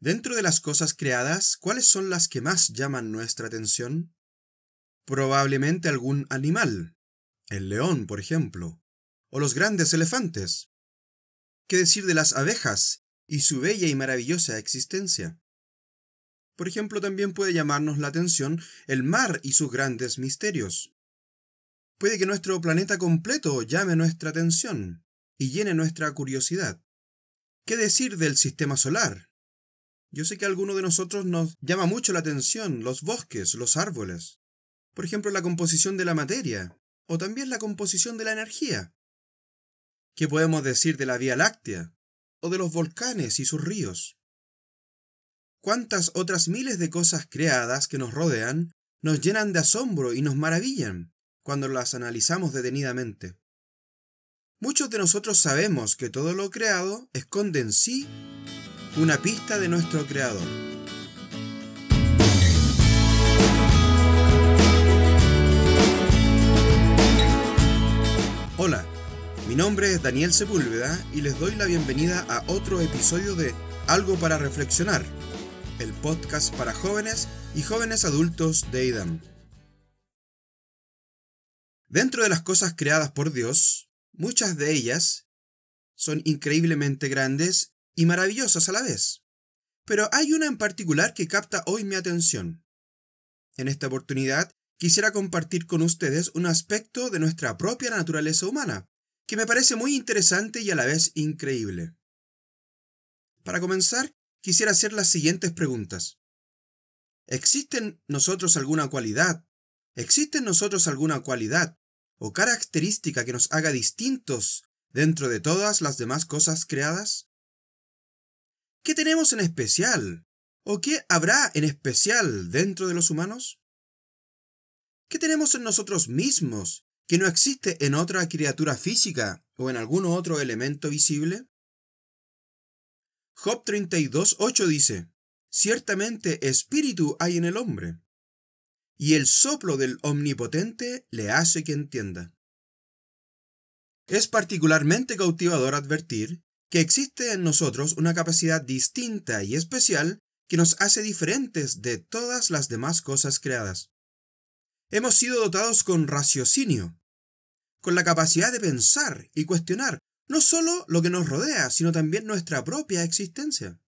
Dentro de las cosas creadas, ¿cuáles son las que más llaman nuestra atención? Probablemente algún animal, el león, por ejemplo, o los grandes elefantes. ¿Qué decir de las abejas y su bella y maravillosa existencia? Por ejemplo, también puede llamarnos la atención el mar y sus grandes misterios. Puede que nuestro planeta completo llame nuestra atención y llene nuestra curiosidad. ¿Qué decir del sistema solar? Yo sé que a alguno de nosotros nos llama mucho la atención los bosques, los árboles. Por ejemplo, la composición de la materia, o también la composición de la energía. ¿Qué podemos decir de la Vía Láctea, o de los volcanes y sus ríos? ¿Cuántas otras miles de cosas creadas que nos rodean nos llenan de asombro y nos maravillan cuando las analizamos detenidamente? Muchos de nosotros sabemos que todo lo creado esconde en sí una pista de nuestro Creador. Hola, mi nombre es Daniel Sepúlveda y les doy la bienvenida a otro episodio de Algo para Reflexionar, el podcast para jóvenes y jóvenes adultos de IDAM. Dentro de las cosas creadas por Dios, muchas de ellas son increíblemente grandes y maravillosas a la vez. Pero hay una en particular que capta hoy mi atención. En esta oportunidad quisiera compartir con ustedes un aspecto de nuestra propia naturaleza humana, que me parece muy interesante y a la vez increíble. Para comenzar, quisiera hacer las siguientes preguntas. ¿Existe en nosotros alguna cualidad? ¿Existe en nosotros alguna cualidad o característica que nos haga distintos dentro de todas las demás cosas creadas? ¿Qué tenemos en especial? ¿O qué habrá en especial dentro de los humanos? ¿Qué tenemos en nosotros mismos que no existe en otra criatura física o en algún otro elemento visible? Job 32.8 dice, Ciertamente espíritu hay en el hombre, y el soplo del Omnipotente le hace que entienda. Es particularmente cautivador advertir que existe en nosotros una capacidad distinta y especial que nos hace diferentes de todas las demás cosas creadas. Hemos sido dotados con raciocinio, con la capacidad de pensar y cuestionar no solo lo que nos rodea, sino también nuestra propia existencia.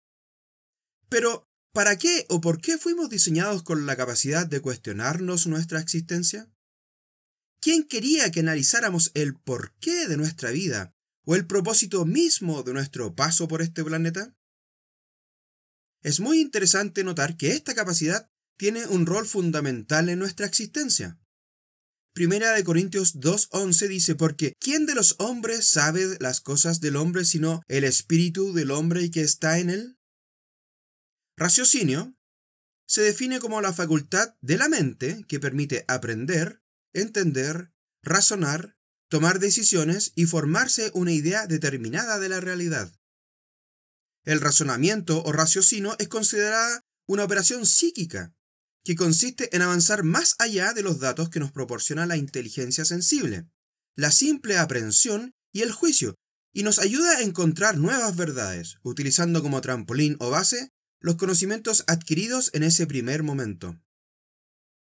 Pero, ¿para qué o por qué fuimos diseñados con la capacidad de cuestionarnos nuestra existencia? ¿Quién quería que analizáramos el porqué de nuestra vida o el propósito mismo de nuestro paso por este planeta? Es muy interesante notar que esta capacidad tiene un rol fundamental en nuestra existencia. Primera de Corintios 2.11 dice, porque ¿quién de los hombres sabe las cosas del hombre sino el espíritu del hombre que está en él? Raciocinio se define como la facultad de la mente que permite aprender, entender, razonar tomar decisiones y formarse una idea determinada de la realidad. El razonamiento o raciocinio es considerada una operación psíquica, que consiste en avanzar más allá de los datos que nos proporciona la inteligencia sensible, la simple aprehensión y el juicio, y nos ayuda a encontrar nuevas verdades, utilizando como trampolín o base los conocimientos adquiridos en ese primer momento.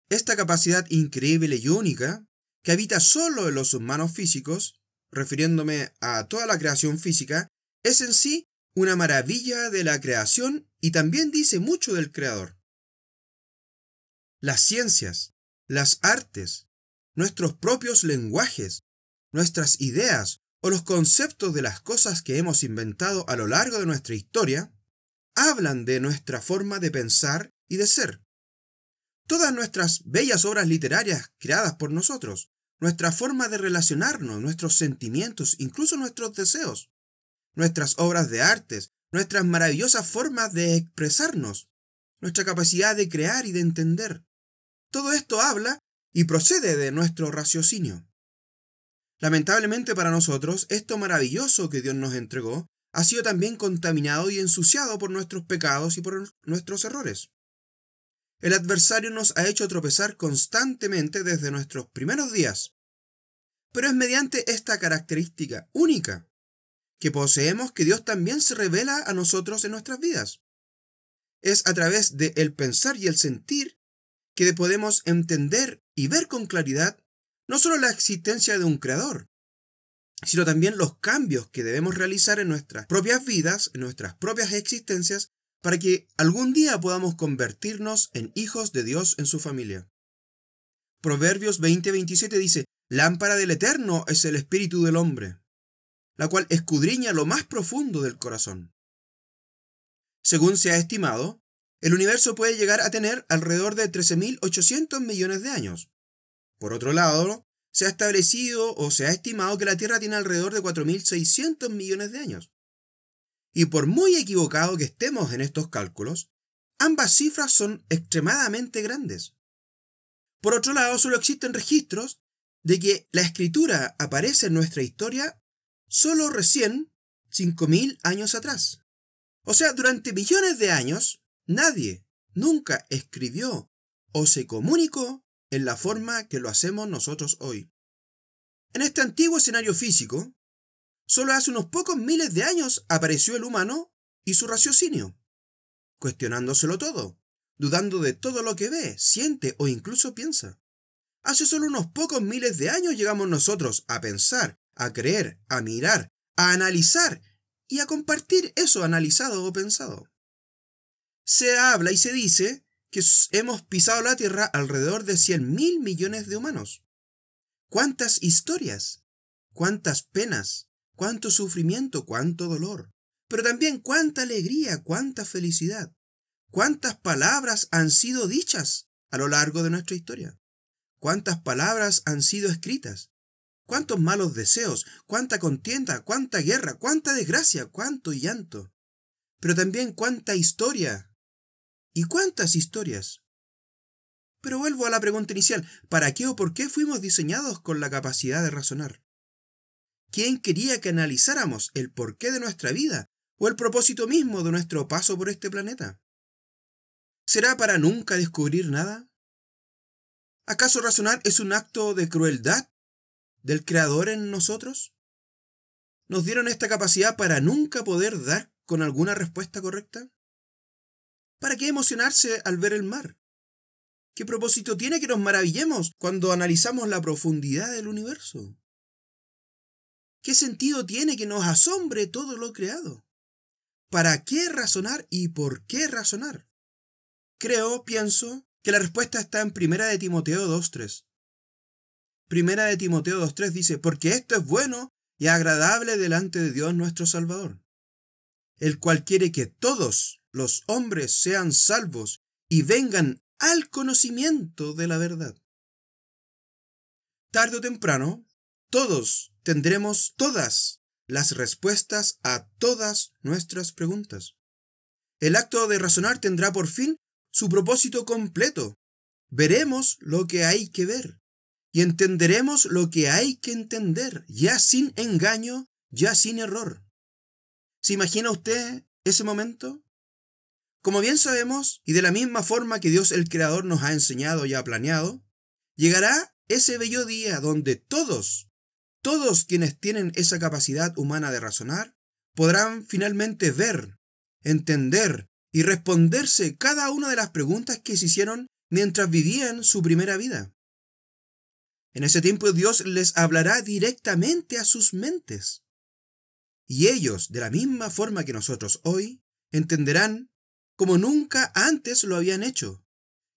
Esta capacidad increíble y única que habita solo en los humanos físicos, refiriéndome a toda la creación física, es en sí una maravilla de la creación y también dice mucho del creador. Las ciencias, las artes, nuestros propios lenguajes, nuestras ideas o los conceptos de las cosas que hemos inventado a lo largo de nuestra historia, hablan de nuestra forma de pensar y de ser. Todas nuestras bellas obras literarias creadas por nosotros, nuestra forma de relacionarnos, nuestros sentimientos, incluso nuestros deseos, nuestras obras de artes, nuestras maravillosas formas de expresarnos, nuestra capacidad de crear y de entender. Todo esto habla y procede de nuestro raciocinio. Lamentablemente para nosotros, esto maravilloso que Dios nos entregó ha sido también contaminado y ensuciado por nuestros pecados y por nuestros errores. El adversario nos ha hecho tropezar constantemente desde nuestros primeros días. Pero es mediante esta característica única que poseemos que Dios también se revela a nosotros en nuestras vidas. es a través del el pensar y el sentir que podemos entender y ver con claridad no solo la existencia de un creador, sino también los cambios que debemos realizar en nuestras propias vidas, en nuestras propias existencias, para que algún día podamos convertirnos en hijos de Dios en su familia. Proverbios 20:27 dice, Lámpara del Eterno es el espíritu del hombre, la cual escudriña lo más profundo del corazón. Según se ha estimado, el universo puede llegar a tener alrededor de 13.800 millones de años. Por otro lado, se ha establecido o se ha estimado que la Tierra tiene alrededor de 4.600 millones de años. Y por muy equivocado que estemos en estos cálculos, ambas cifras son extremadamente grandes. Por otro lado, solo existen registros de que la escritura aparece en nuestra historia solo recién 5.000 años atrás. O sea, durante millones de años, nadie nunca escribió o se comunicó en la forma que lo hacemos nosotros hoy. En este antiguo escenario físico, solo hace unos pocos miles de años apareció el humano y su raciocinio, cuestionándoselo todo, dudando de todo lo que ve, siente o incluso piensa. Hace solo unos pocos miles de años llegamos nosotros a pensar, a creer, a mirar, a analizar y a compartir eso analizado o pensado. Se habla y se dice que hemos pisado la Tierra alrededor de 100 mil millones de humanos. ¿Cuántas historias? ¿Cuántas penas? ¿Cuánto sufrimiento? ¿Cuánto dolor? Pero también cuánta alegría, cuánta felicidad. ¿Cuántas palabras han sido dichas a lo largo de nuestra historia? ¿Cuántas palabras han sido escritas? ¿Cuántos malos deseos? ¿Cuánta contienda? ¿Cuánta guerra? ¿Cuánta desgracia? ¿Cuánto llanto? Pero también cuánta historia. ¿Y cuántas historias? Pero vuelvo a la pregunta inicial. ¿Para qué o por qué fuimos diseñados con la capacidad de razonar? ¿Quién quería que analizáramos el porqué de nuestra vida o el propósito mismo de nuestro paso por este planeta? ¿Será para nunca descubrir nada? ¿Acaso razonar es un acto de crueldad del Creador en nosotros? ¿Nos dieron esta capacidad para nunca poder dar con alguna respuesta correcta? ¿Para qué emocionarse al ver el mar? ¿Qué propósito tiene que nos maravillemos cuando analizamos la profundidad del universo? ¿Qué sentido tiene que nos asombre todo lo creado? ¿Para qué razonar y por qué razonar? Creo, pienso, que la respuesta está en Primera de Timoteo 2.3. Primera de Timoteo 2.3 dice, porque esto es bueno y agradable delante de Dios nuestro Salvador, el cual quiere que todos los hombres sean salvos y vengan al conocimiento de la verdad. Tarde o temprano, todos tendremos todas las respuestas a todas nuestras preguntas. El acto de razonar tendrá por fin su propósito completo. Veremos lo que hay que ver y entenderemos lo que hay que entender, ya sin engaño, ya sin error. ¿Se imagina usted ese momento? Como bien sabemos, y de la misma forma que Dios el Creador nos ha enseñado y ha planeado, llegará ese bello día donde todos, todos quienes tienen esa capacidad humana de razonar, podrán finalmente ver, entender y responderse cada una de las preguntas que se hicieron mientras vivían su primera vida. En ese tiempo Dios les hablará directamente a sus mentes. Y ellos, de la misma forma que nosotros hoy, entenderán como nunca antes lo habían hecho,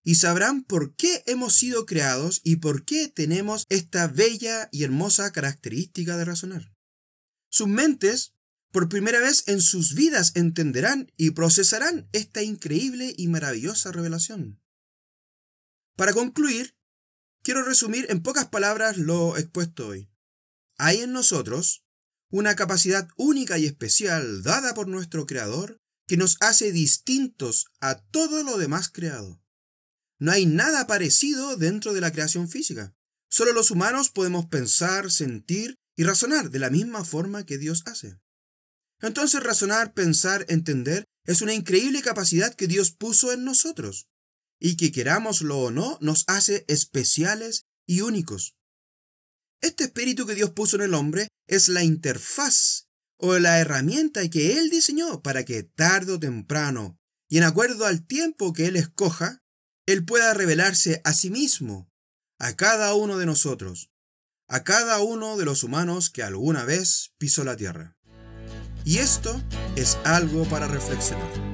y sabrán por qué hemos sido creados y por qué tenemos esta bella y hermosa característica de razonar. Sus mentes por primera vez en sus vidas entenderán y procesarán esta increíble y maravillosa revelación. Para concluir, quiero resumir en pocas palabras lo expuesto hoy. Hay en nosotros una capacidad única y especial dada por nuestro Creador que nos hace distintos a todo lo demás creado. No hay nada parecido dentro de la creación física. Solo los humanos podemos pensar, sentir y razonar de la misma forma que Dios hace. Entonces razonar, pensar, entender es una increíble capacidad que Dios puso en nosotros y que querámoslo o no nos hace especiales y únicos. Este espíritu que Dios puso en el hombre es la interfaz o la herramienta que Él diseñó para que tarde o temprano, y en acuerdo al tiempo que Él escoja, Él pueda revelarse a sí mismo, a cada uno de nosotros, a cada uno de los humanos que alguna vez pisó la tierra. Y esto es algo para reflexionar.